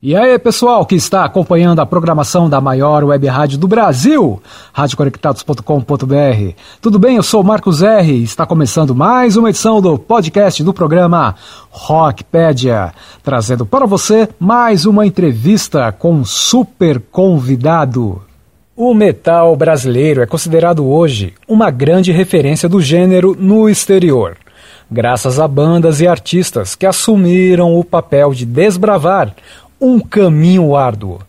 E aí, pessoal que está acompanhando a programação da maior web rádio do Brasil, radioconectados.com.br. Tudo bem? Eu sou Marcos R. e está começando mais uma edição do podcast do programa Rockpedia, trazendo para você mais uma entrevista com um super convidado. O metal brasileiro é considerado hoje uma grande referência do gênero no exterior graças a bandas e artistas que assumiram o papel de desbravar um caminho árduo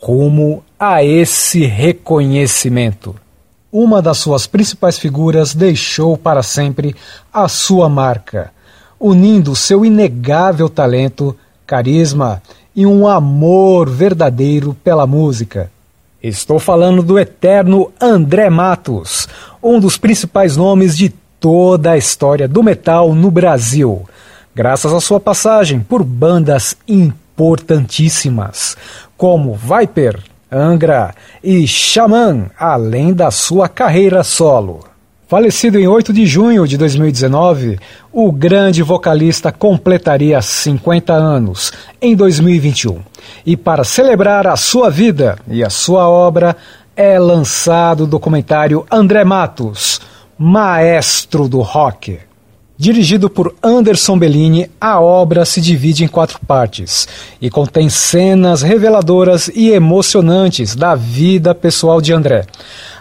rumo a esse reconhecimento. Uma das suas principais figuras deixou para sempre a sua marca, unindo seu inegável talento, carisma e um amor verdadeiro pela música. Estou falando do eterno André Matos, um dos principais nomes de toda a história do metal no Brasil, graças à sua passagem por bandas importantes importantíssimas, como Viper, Angra e Xamã, além da sua carreira solo. Falecido em 8 de junho de 2019, o grande vocalista completaria 50 anos em 2021. E para celebrar a sua vida e a sua obra, é lançado o documentário André Matos, Maestro do Rock. Dirigido por Anderson Bellini, a obra se divide em quatro partes e contém cenas reveladoras e emocionantes da vida pessoal de André,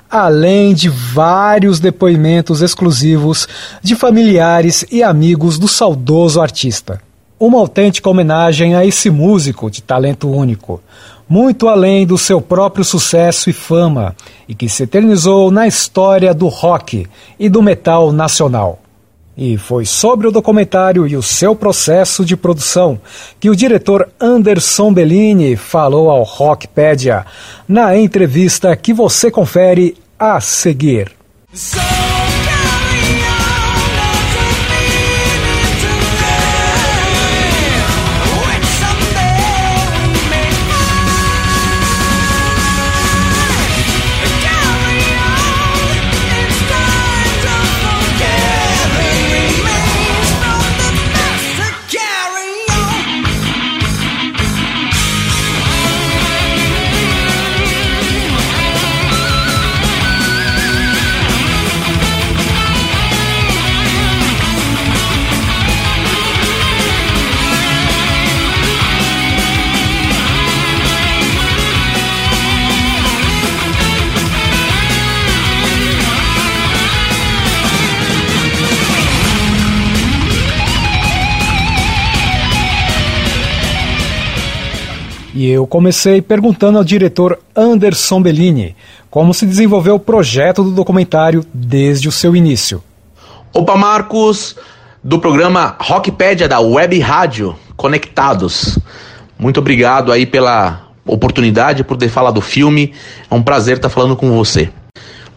além de vários depoimentos exclusivos de familiares e amigos do saudoso artista. Uma autêntica homenagem a esse músico de talento único, muito além do seu próprio sucesso e fama, e que se eternizou na história do rock e do metal nacional. E foi sobre o documentário e o seu processo de produção que o diretor Anderson Bellini falou ao Rockpedia na entrevista que você confere a seguir. E eu comecei perguntando ao diretor Anderson Bellini como se desenvolveu o projeto do documentário desde o seu início. Opa, Marcos, do programa Rockpedia da Web Rádio Conectados. Muito obrigado aí pela oportunidade, por ter falado do filme. É um prazer estar falando com você.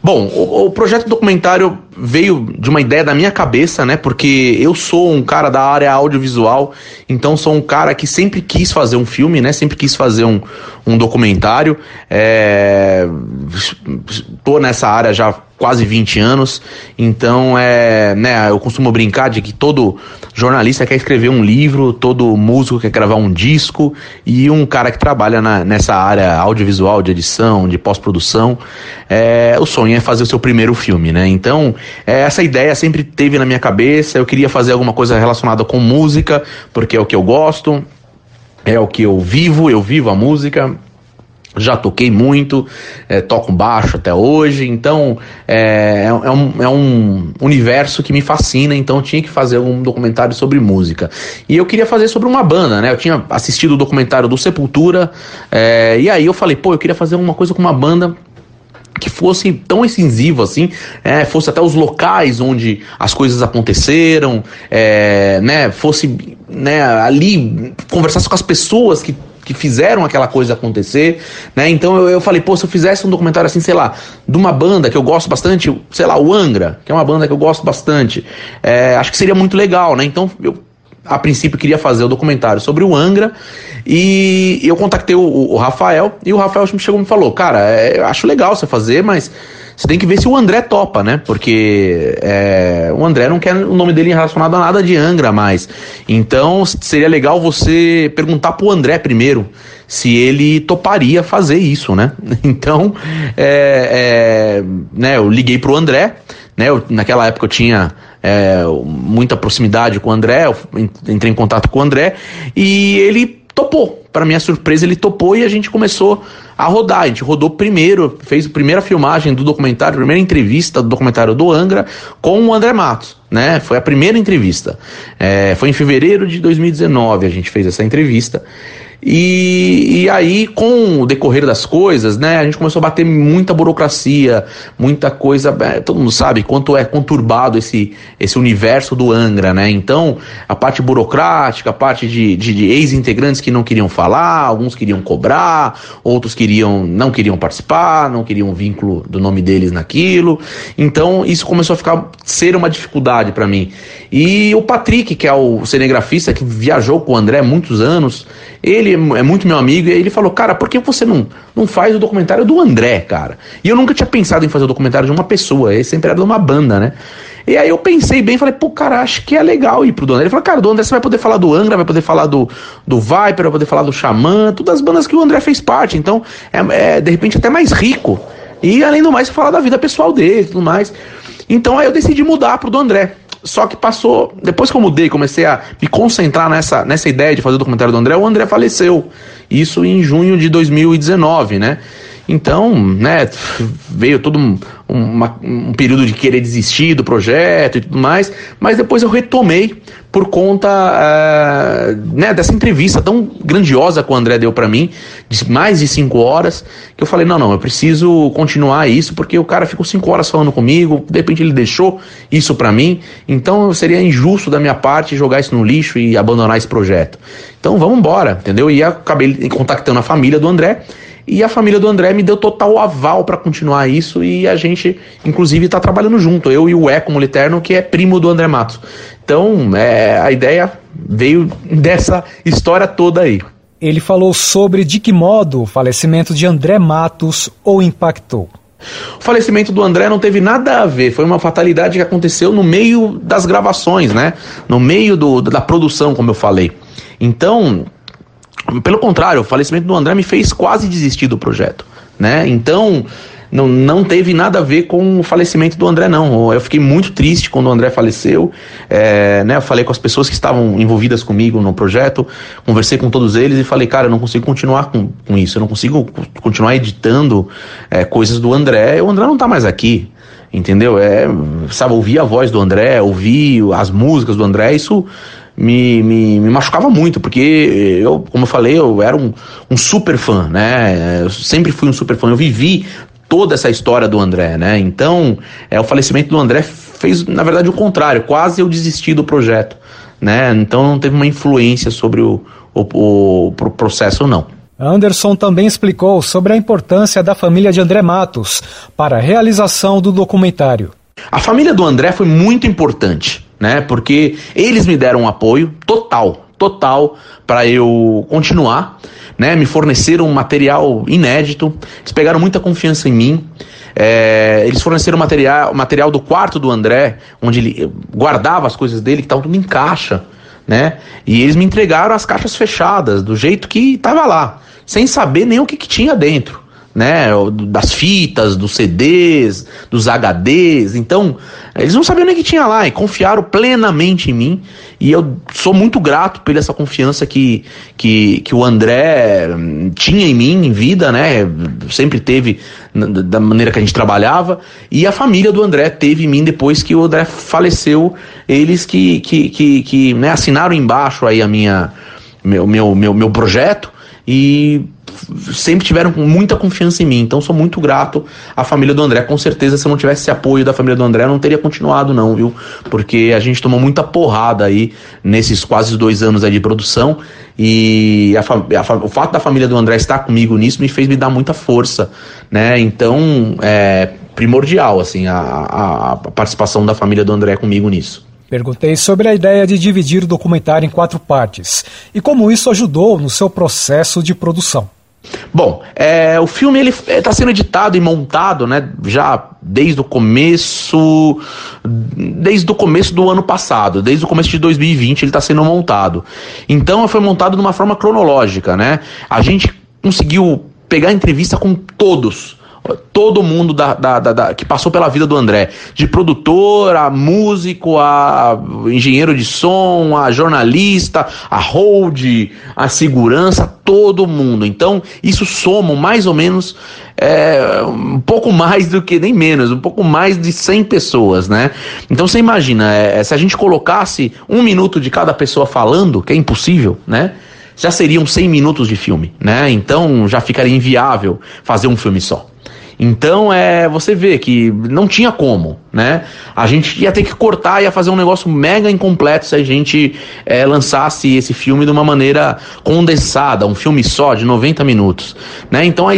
Bom, o, o, projeto documentário veio de uma ideia da minha cabeça, né? Porque eu sou um cara da área audiovisual, então sou um cara que sempre quis fazer um filme, né? Sempre quis fazer um, um documentário. É... Tô nessa área já quase 20 anos, então é, né, eu costumo brincar de que todo jornalista quer escrever um livro, todo músico quer gravar um disco e um cara que trabalha na, nessa área audiovisual, de edição, de pós-produção, é, o sonho é fazer o seu primeiro filme, né? Então, é, essa ideia sempre teve na minha cabeça, eu queria fazer alguma coisa relacionada com música, porque é o que eu gosto, é o que eu vivo, eu vivo a música, já toquei muito, é, toco baixo até hoje, então é, é, é, um, é um universo que me fascina, então tinha que fazer um documentário sobre música. E eu queria fazer sobre uma banda, né? Eu tinha assistido o documentário do Sepultura, é, e aí eu falei, pô, eu queria fazer uma coisa com uma banda que fosse tão incisivo assim, é, fosse até os locais onde as coisas aconteceram, é, né, fosse né, ali conversasse com as pessoas que que fizeram aquela coisa acontecer, né? Então eu, eu falei, pô, se eu fizesse um documentário assim, sei lá, de uma banda que eu gosto bastante, sei lá, o Angra, que é uma banda que eu gosto bastante, é, acho que seria muito legal, né? Então eu a princípio queria fazer o documentário sobre o Angra e eu contactei o, o Rafael e o Rafael chegou e me falou, cara, é, acho legal você fazer, mas você tem que ver se o André topa, né? Porque é, o André não quer o nome dele relacionado a nada de Angra mais. Então seria legal você perguntar pro André primeiro se ele toparia fazer isso, né? Então, é, é, né, eu liguei pro André, né? Eu, naquela época eu tinha é, muita proximidade com o André, entrei em contato com o André e ele topou. Para minha surpresa, ele topou e a gente começou a rodar. A gente rodou primeiro, fez a primeira filmagem do documentário, primeira entrevista do documentário do Angra com o André Matos, né? Foi a primeira entrevista. É, foi em fevereiro de 2019 a gente fez essa entrevista. E, e aí, com o decorrer das coisas, né, a gente começou a bater muita burocracia, muita coisa. É, todo mundo sabe quanto é conturbado esse, esse universo do Angra, né? Então, a parte burocrática, a parte de, de, de ex-integrantes que não queriam falar, alguns queriam cobrar, outros queriam não queriam participar, não queriam vínculo do nome deles naquilo. Então, isso começou a ficar ser uma dificuldade para mim. E o Patrick, que é o cinegrafista que viajou com o André muitos anos, ele é muito meu amigo e ele falou: Cara, por que você não, não faz o documentário do André, cara? E eu nunca tinha pensado em fazer o documentário de uma pessoa, ele sempre era de uma banda, né? E aí eu pensei bem, falei, pô, cara, acho que é legal ir pro do André. Ele falou, cara, do André você vai poder falar do Angra, vai poder falar do, do Viper, vai poder falar do Xamã, todas as bandas que o André fez parte. Então, é, é de repente até mais rico. E além do mais, falar da vida pessoal dele e tudo mais. Então aí eu decidi mudar pro do André. Só que passou, depois que eu mudei, comecei a me concentrar nessa, nessa ideia de fazer o documentário do André, o André faleceu. Isso em junho de 2019, né? Então, né, veio todo um, um período de querer desistir do projeto e tudo mais, mas depois eu retomei por conta uh, né, dessa entrevista tão grandiosa que o André deu para mim, de mais de cinco horas, que eu falei, não, não, eu preciso continuar isso, porque o cara ficou cinco horas falando comigo, de repente ele deixou isso para mim, então seria injusto da minha parte jogar isso no lixo e abandonar esse projeto. Então vamos embora, entendeu? E acabei contactando a família do André, e a família do André me deu total aval para continuar isso e a gente, inclusive, está trabalhando junto. Eu e o Eco Moliterno, que é primo do André Matos. Então, é, a ideia veio dessa história toda aí. Ele falou sobre de que modo o falecimento de André Matos o impactou. O falecimento do André não teve nada a ver, foi uma fatalidade que aconteceu no meio das gravações, né? No meio do, da produção, como eu falei. Então, pelo contrário, o falecimento do André me fez quase desistir do projeto, né? Então, não, não teve nada a ver com o falecimento do André, não. Eu fiquei muito triste quando o André faleceu. É, né, eu falei com as pessoas que estavam envolvidas comigo no projeto, conversei com todos eles e falei, cara, eu não consigo continuar com, com isso, eu não consigo continuar editando é, coisas do André. O André não está mais aqui. Entendeu? É, sabe, ouvir a voz do André, ouvir as músicas do André, isso me, me, me, machucava muito, porque eu, como eu falei, eu era um, um super fã, né? Eu sempre fui um super fã. Eu vivi toda essa história do André, né? Então, é, o falecimento do André fez, na verdade, o contrário. Quase eu desisti do projeto, né? Então, não teve uma influência sobre o, o, o processo, não. Anderson também explicou sobre a importância da família de André Matos para a realização do documentário. A família do André foi muito importante né? Porque eles me deram um apoio total, total para eu continuar, né? Me forneceram um material inédito, eles pegaram muita confiança em mim. É, eles forneceram material, material do quarto do André, onde ele guardava as coisas dele, que estavam tudo em caixa, né? E eles me entregaram as caixas fechadas, do jeito que estava lá, sem saber nem o que, que tinha dentro né, das fitas, dos CDs, dos HDs. Então, eles não sabiam nem o que tinha lá e confiaram plenamente em mim. E eu sou muito grato por essa confiança que, que, que o André hum, tinha em mim, em vida, né? Sempre teve da maneira que a gente trabalhava. E a família do André teve em mim depois que o André faleceu. Eles que, que, que, que né, assinaram embaixo aí a minha, meu, meu, meu, meu projeto. E sempre tiveram muita confiança em mim, então sou muito grato à família do André. Com certeza, se eu não tivesse esse apoio da família do André, eu não teria continuado, não, viu? Porque a gente tomou muita porrada aí nesses quase dois anos aí de produção e a, a, o fato da família do André estar comigo nisso me fez me dar muita força, né? Então, é primordial, assim, a, a, a participação da família do André comigo nisso. Perguntei sobre a ideia de dividir o documentário em quatro partes e como isso ajudou no seu processo de produção. Bom, é, o filme ele está sendo editado e montado, né, já desde o começo, desde o começo do ano passado, desde o começo de 2020 ele está sendo montado. Então foi montado de uma forma cronológica, né? A gente conseguiu pegar entrevista com todos todo mundo da, da, da, da, que passou pela vida do André, de produtor, a músico, a engenheiro de som, a jornalista, a hold, a segurança, todo mundo. Então, isso soma mais ou menos é, um pouco mais do que, nem menos, um pouco mais de 100 pessoas, né? Então, você imagina, é, se a gente colocasse um minuto de cada pessoa falando, que é impossível, né? Já seriam 100 minutos de filme, né? Então, já ficaria inviável fazer um filme só. Então, é, você vê que não tinha como, né? A gente ia ter que cortar, ia fazer um negócio mega incompleto se a gente é, lançasse esse filme de uma maneira condensada, um filme só de 90 minutos, né? Então, a,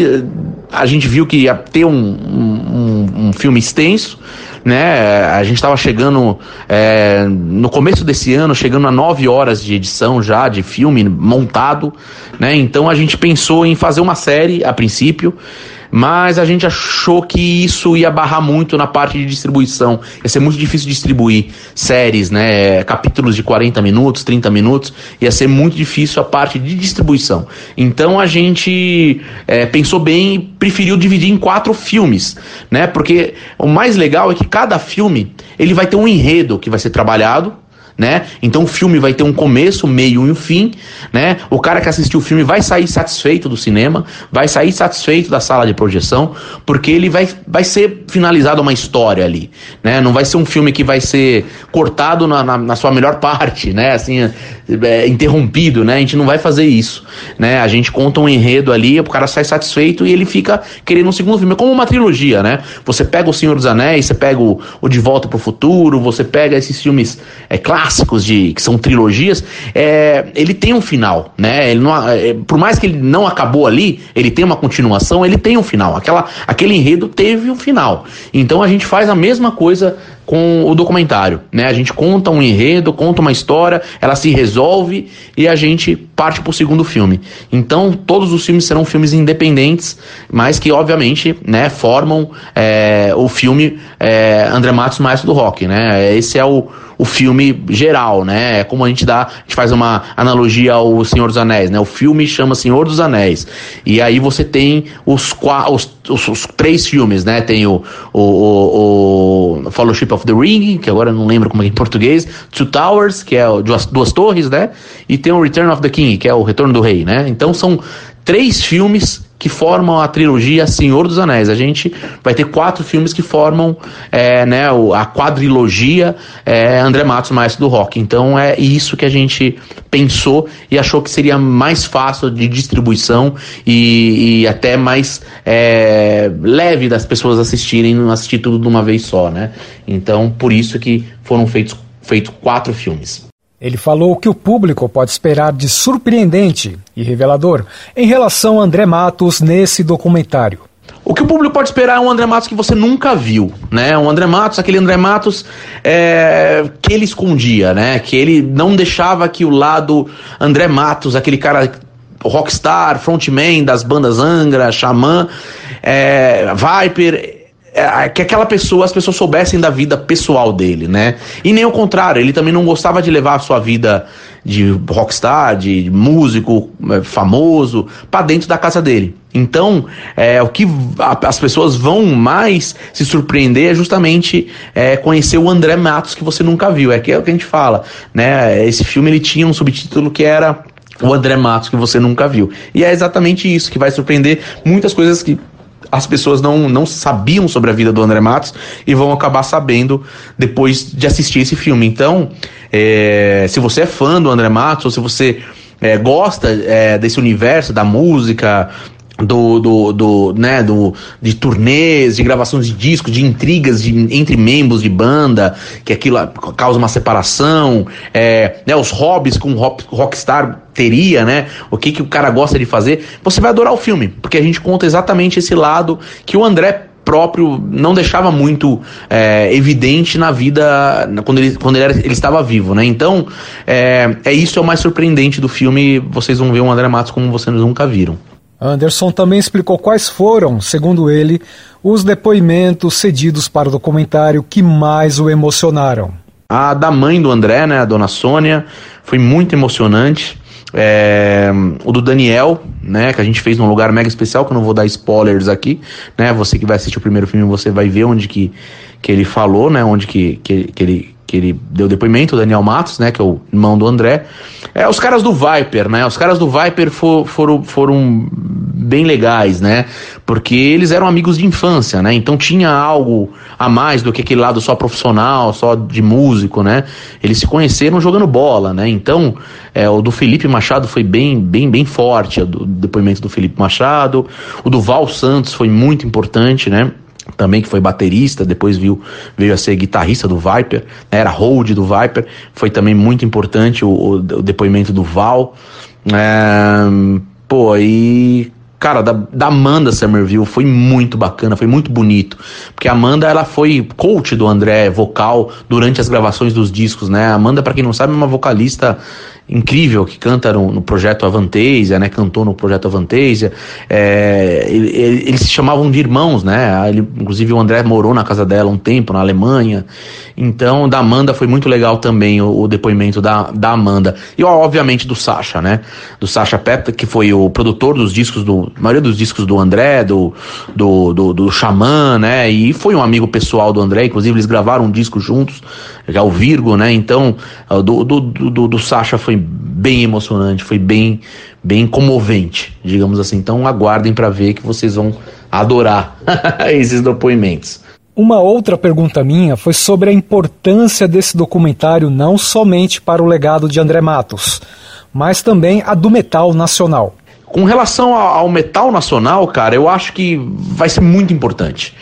a gente viu que ia ter um, um, um filme extenso, né? A gente estava chegando é, no começo desse ano, chegando a nove horas de edição já de filme montado, né? Então a gente pensou em fazer uma série a princípio mas a gente achou que isso ia barrar muito na parte de distribuição. Ia ser muito difícil distribuir séries, né? Capítulos de 40 minutos, 30 minutos. Ia ser muito difícil a parte de distribuição. Então a gente é, pensou bem e preferiu dividir em quatro filmes, né? Porque o mais legal é que cada filme ele vai ter um enredo que vai ser trabalhado né? Então o filme vai ter um começo, meio e um fim, né? O cara que assistiu o filme vai sair satisfeito do cinema, vai sair satisfeito da sala de projeção, porque ele vai, vai ser finalizado uma história ali, né? Não vai ser um filme que vai ser cortado na, na, na sua melhor parte, né? Assim, é, interrompido, né? A gente não vai fazer isso, né? A gente conta um enredo ali, o cara sai satisfeito e ele fica querendo um segundo filme, é como uma trilogia, né? Você pega o Senhor dos Anéis, você pega o, o De Volta para o Futuro, você pega esses filmes é, clássicos clássicos de que são trilogias, é, ele tem um final, né? Ele não, é, por mais que ele não acabou ali, ele tem uma continuação, ele tem um final. Aquela, aquele enredo teve um final. Então a gente faz a mesma coisa com o documentário, né? A gente conta um enredo, conta uma história, ela se resolve e a gente parte para o segundo filme. Então todos os filmes serão filmes independentes, mas que obviamente, né, formam é, o filme é, André Matos Maestro do Rock, né? Esse é o o filme geral, né? É como a gente dá, a gente faz uma analogia ao Senhor dos Anéis, né? O filme chama Senhor dos Anéis. E aí você tem os, os, os, os três filmes, né? Tem o, o, o, o, Fellowship of the Ring, que agora não lembro como é em português, Two Towers, que é o, duas, duas torres, né? E tem o Return of the King, que é o Retorno do Rei, né? Então são três filmes que formam a trilogia Senhor dos Anéis. A gente vai ter quatro filmes que formam é, né, a quadrilogia é, André Matos, Maestro do Rock. Então é isso que a gente pensou e achou que seria mais fácil de distribuição e, e até mais é, leve das pessoas assistirem, assistir tudo de uma vez só, né? Então por isso que foram feitos, feitos quatro filmes. Ele falou o que o público pode esperar de surpreendente e revelador em relação a André Matos nesse documentário. O que o público pode esperar é um André Matos que você nunca viu, né? Um André Matos, aquele André Matos é, que ele escondia, né? Que ele não deixava que o lado André Matos, aquele cara rockstar, frontman das bandas Angra, Xamã, é, Viper, que aquela pessoa, as pessoas soubessem da vida pessoal dele, né? E nem o contrário, ele também não gostava de levar a sua vida de rockstar, de músico é, famoso, para dentro da casa dele. Então, é, o que as pessoas vão mais se surpreender é justamente é, conhecer o André Matos que você nunca viu. É que é o que a gente fala, né? Esse filme ele tinha um subtítulo que era o André Matos que você nunca viu. E é exatamente isso que vai surpreender muitas coisas que as pessoas não, não sabiam sobre a vida do André Matos e vão acabar sabendo depois de assistir esse filme. Então, é, se você é fã do André Matos, ou se você é, gosta é, desse universo da música, do, do, do, né, do, de turnês, de gravações de discos, de intrigas de, entre membros de banda, que aquilo causa uma separação, é, né, os hobbies que rock, rockstar teria, né, o que, que o cara gosta de fazer, você vai adorar o filme, porque a gente conta exatamente esse lado que o André próprio não deixava muito é, evidente na vida quando ele, quando ele, era, ele estava vivo, né? Então, é, é isso é o mais surpreendente do filme. Vocês vão ver o André Matos como vocês nunca viram. Anderson também explicou quais foram, segundo ele, os depoimentos cedidos para o documentário que mais o emocionaram. A da mãe do André, né, a dona Sônia, foi muito emocionante. É, o do Daniel, né, que a gente fez num lugar mega especial, que eu não vou dar spoilers aqui, né, você que vai assistir o primeiro filme, você vai ver onde que, que ele falou, né, onde que, que, que ele que ele deu depoimento, o Daniel Matos, né, que é o irmão do André. É, os caras do Viper, né? Os caras do Viper for, foram, foram bem legais, né? Porque eles eram amigos de infância, né? Então tinha algo a mais do que aquele lado só profissional, só de músico, né? Eles se conheceram jogando bola, né? Então, é, o do Felipe Machado foi bem, bem, bem forte, o depoimento do Felipe Machado. O do Val Santos foi muito importante, né? Também que foi baterista, depois viu, veio a ser guitarrista do Viper, né, era hold do Viper, foi também muito importante o, o, o depoimento do Val. É, pô, e cara, da, da Amanda Somerville foi muito bacana, foi muito bonito. Porque a Amanda, ela foi coach do André, vocal, durante as gravações dos discos, né? A Amanda, para quem não sabe, é uma vocalista incrível que canta no, no projeto Avantasia, né? Cantou no projeto Avantasia. É, ele, ele, eles se chamavam de irmãos, né? Ele, inclusive o André morou na casa dela um tempo, na Alemanha. Então, da Amanda foi muito legal também o, o depoimento da, da Amanda. E, obviamente, do Sasha, né? Do Sasha Pepta, que foi o produtor dos discos, do, a maioria dos discos do André, do, do, do, do Xamã, né? E foi um amigo pessoal do André, inclusive eles gravaram um disco juntos, já o Virgo, né? Então, do, do, do, do Sasha foi bem emocionante, foi bem, bem comovente, digamos assim. Então aguardem para ver que vocês vão adorar esses depoimentos. Uma outra pergunta minha foi sobre a importância desse documentário não somente para o legado de André Matos, mas também a do metal nacional. Com relação ao metal nacional, cara, eu acho que vai ser muito importante.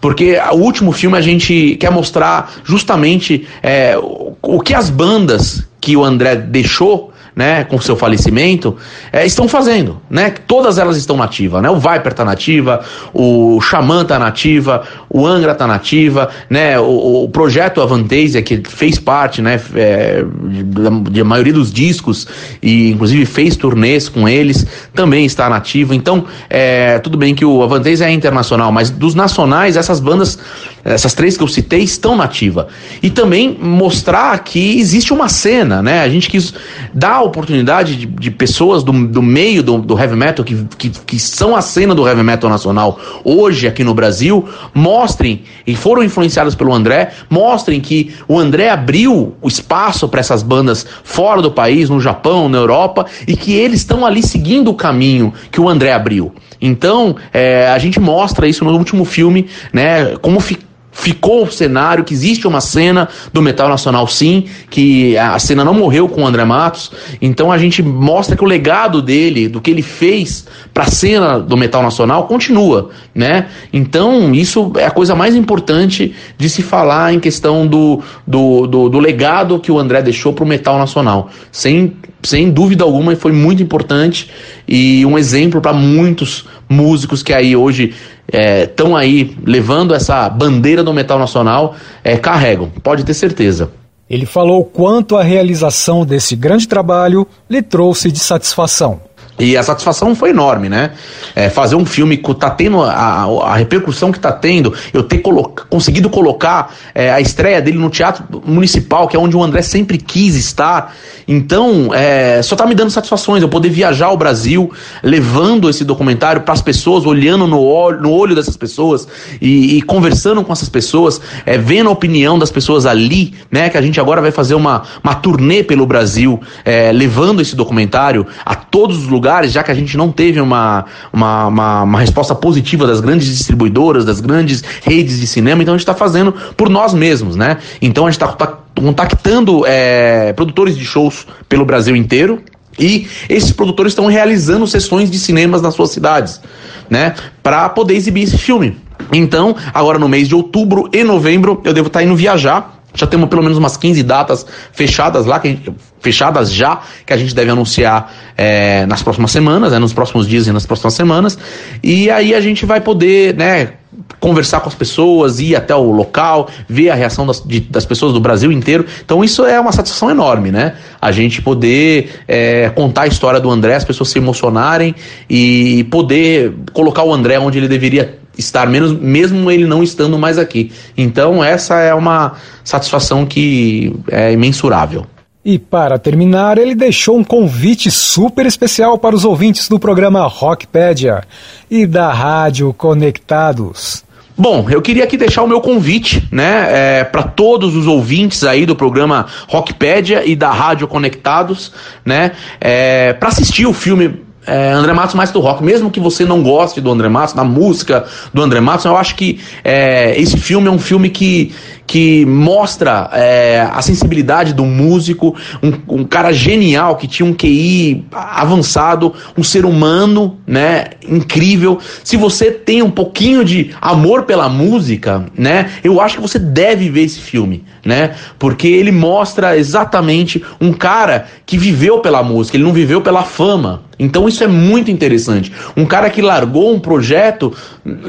Porque o último filme a gente quer mostrar justamente é, o que as bandas que o André deixou né, com seu falecimento, é, estão fazendo, né? Todas elas estão nativas, né? O Viper tá nativa, o Xamã tá nativa, o Angra tá nativa, né? O, o projeto Avantasia, que fez parte, né, é, de, de maioria dos discos e inclusive fez turnês com eles, também está nativo. Então, é, tudo bem que o Avantasia é internacional, mas dos nacionais, essas bandas, essas três que eu citei, estão nativa. E também mostrar que existe uma cena, né? A gente quis dar oportunidade de, de pessoas do, do meio do, do heavy metal, que, que, que, são a cena do heavy metal nacional hoje aqui no Brasil, mostrem, e foram influenciadas pelo André, mostrem que o André abriu o espaço para essas bandas fora do país, no Japão, na Europa, e que eles estão ali seguindo o caminho que o André abriu. Então, é, a gente mostra isso no último filme, né? Como ficou ficou o cenário, que existe uma cena do metal nacional sim, que a cena não morreu com o André Matos, então a gente mostra que o legado dele, do que ele fez para a cena do metal nacional continua, né? Então isso é a coisa mais importante de se falar em questão do, do, do, do legado que o André deixou para o metal nacional, sem, sem dúvida alguma foi muito importante e um exemplo para muitos músicos que aí hoje estão é, aí levando essa bandeira do metal nacional, é, carregam, pode ter certeza. Ele falou quanto a realização desse grande trabalho lhe trouxe de satisfação. E a satisfação foi enorme, né? É, fazer um filme que tá tendo a, a repercussão que tá tendo, eu ter colo conseguido colocar é, a estreia dele no Teatro Municipal, que é onde o André sempre quis estar. Então, é, só tá me dando satisfações. Eu poder viajar ao Brasil, levando esse documentário para as pessoas, olhando no olho, no olho dessas pessoas e, e conversando com essas pessoas, é, vendo a opinião das pessoas ali, né? Que a gente agora vai fazer uma, uma turnê pelo Brasil, é, levando esse documentário a todos os lugares lugares, já que a gente não teve uma, uma, uma, uma resposta positiva das grandes distribuidoras, das grandes redes de cinema, então a gente está fazendo por nós mesmos, né? Então a gente está tá contactando é, produtores de shows pelo Brasil inteiro, e esses produtores estão realizando sessões de cinemas nas suas cidades, né? Para poder exibir esse filme. Então, agora no mês de outubro e novembro, eu devo estar tá indo viajar já temos pelo menos umas 15 datas fechadas lá, que fechadas já, que a gente deve anunciar é, nas próximas semanas, né, nos próximos dias e nas próximas semanas. E aí a gente vai poder, né, conversar com as pessoas, ir até o local, ver a reação das, de, das pessoas do Brasil inteiro. Então isso é uma satisfação enorme, né? A gente poder é, contar a história do André, as pessoas se emocionarem e poder colocar o André onde ele deveria estar, menos, mesmo ele não estando mais aqui. Então, essa é uma satisfação que é imensurável. E para terminar, ele deixou um convite super especial para os ouvintes do programa Rockpedia e da Rádio Conectados. Bom, eu queria aqui deixar o meu convite, né, é, para todos os ouvintes aí do programa Rockpedia e da Rádio Conectados, né, é, para assistir o filme é, André Matos mais do rock, mesmo que você não goste do André Matos, da música do André Matos, eu acho que é, esse filme é um filme que que mostra é, a sensibilidade do músico, um, um, cara genial que tinha um QI avançado, um ser humano, né, incrível. Se você tem um pouquinho de amor pela música, né, eu acho que você deve ver esse filme, né, porque ele mostra exatamente um cara que viveu pela música, ele não viveu pela fama. Então isso é muito interessante. Um cara que largou um projeto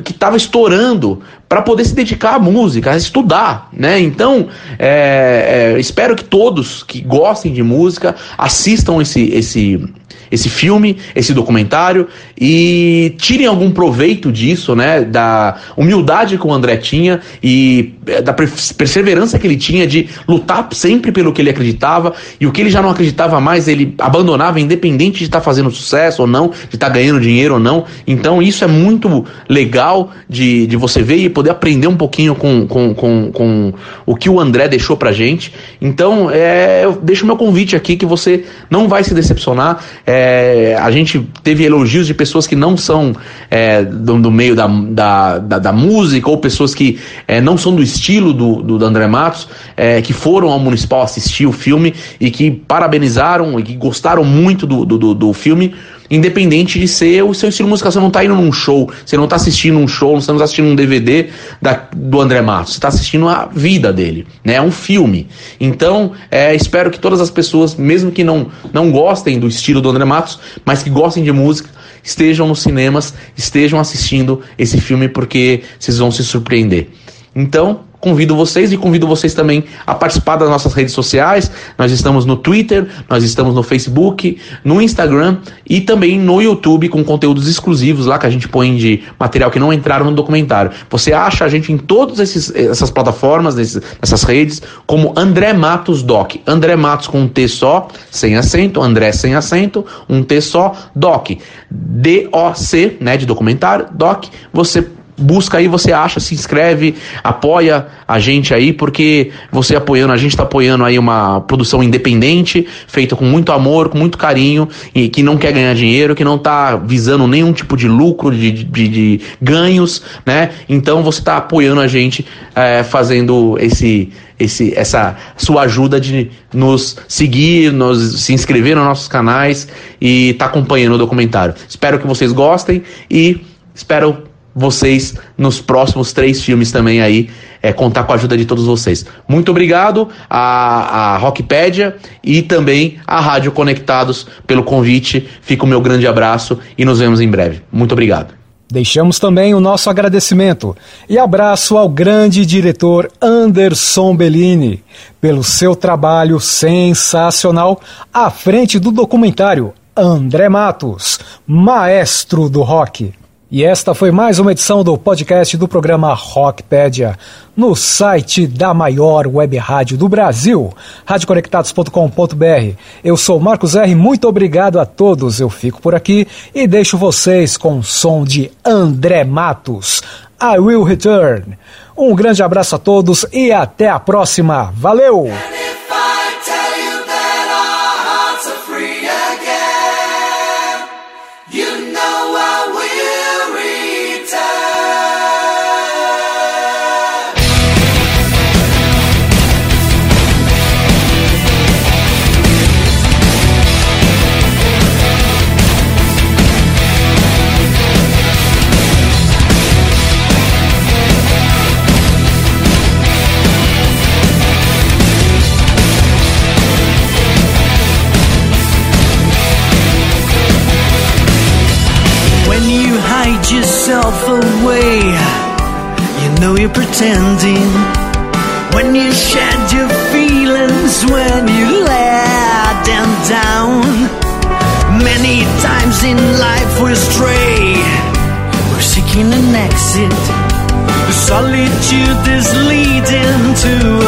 que estava estourando para poder se dedicar à música, a estudar, né? Então, é, é, espero que todos que gostem de música assistam esse, esse, esse filme, esse documentário e tirem algum proveito disso, né? Da humildade que o André tinha e é, da perseverança que ele tinha de lutar sempre pelo que ele acreditava e o que ele já não acreditava mais ele abandonava, independente de estar tá fazendo sucesso ou não, de estar tá ganhando dinheiro ou não. Então, isso é muito legal de, de você ver e poder aprender um pouquinho com, com, com, com o que o André deixou pra gente. Então, é, eu deixo meu convite aqui que você não vai se decepcionar. É, a gente teve elogios de pessoas que não são é, do, do, meio da, da, da, da, música ou pessoas que é, não são do estilo do, do, do André Matos, é, que foram ao Municipal assistir o filme e que parabenizaram e que gostaram muito do, do, do filme independente de ser o seu estilo musical. Você não está indo num show, você não está assistindo um show, você não está assistindo um DVD da, do André Matos, você está assistindo a vida dele, né? É um filme. Então, é, espero que todas as pessoas, mesmo que não, não gostem do estilo do André Matos, mas que gostem de música, estejam nos cinemas, estejam assistindo esse filme, porque vocês vão se surpreender. Então, convido vocês e convido vocês também a participar das nossas redes sociais. Nós estamos no Twitter, nós estamos no Facebook, no Instagram e também no YouTube com conteúdos exclusivos lá que a gente põe de material que não entraram no documentário. Você acha a gente em todas essas plataformas, nessas redes, como André Matos Doc. André Matos com um T só, sem acento, André sem acento, um T só, Doc. D-O-C, né, de documentário, Doc. Você busca aí, você acha, se inscreve, apoia a gente aí, porque você apoiando, a gente está apoiando aí uma produção independente, feita com muito amor, com muito carinho, e que não quer ganhar dinheiro, que não está visando nenhum tipo de lucro, de, de, de ganhos, né? Então você está apoiando a gente é, fazendo esse, esse, essa sua ajuda de nos seguir, nos se inscrever nos nossos canais e tá acompanhando o documentário. Espero que vocês gostem e espero vocês nos próximos três filmes também aí, é, contar com a ajuda de todos vocês. Muito obrigado à, à Rockpedia e também à Rádio Conectados pelo convite. Fica o meu grande abraço e nos vemos em breve. Muito obrigado. Deixamos também o nosso agradecimento e abraço ao grande diretor Anderson Bellini pelo seu trabalho sensacional à frente do documentário André Matos, maestro do rock. E esta foi mais uma edição do podcast do programa Rockpedia, no site da maior web rádio do Brasil, radioconectados.com.br. Eu sou Marcos R, muito obrigado a todos. Eu fico por aqui e deixo vocês com o som de André Matos. I will return. Um grande abraço a todos e até a próxima. Valeu! Yourself away. You know you're pretending when you shed your feelings, when you let them down. Many times in life we stray, we're seeking an exit. Solitude is leading to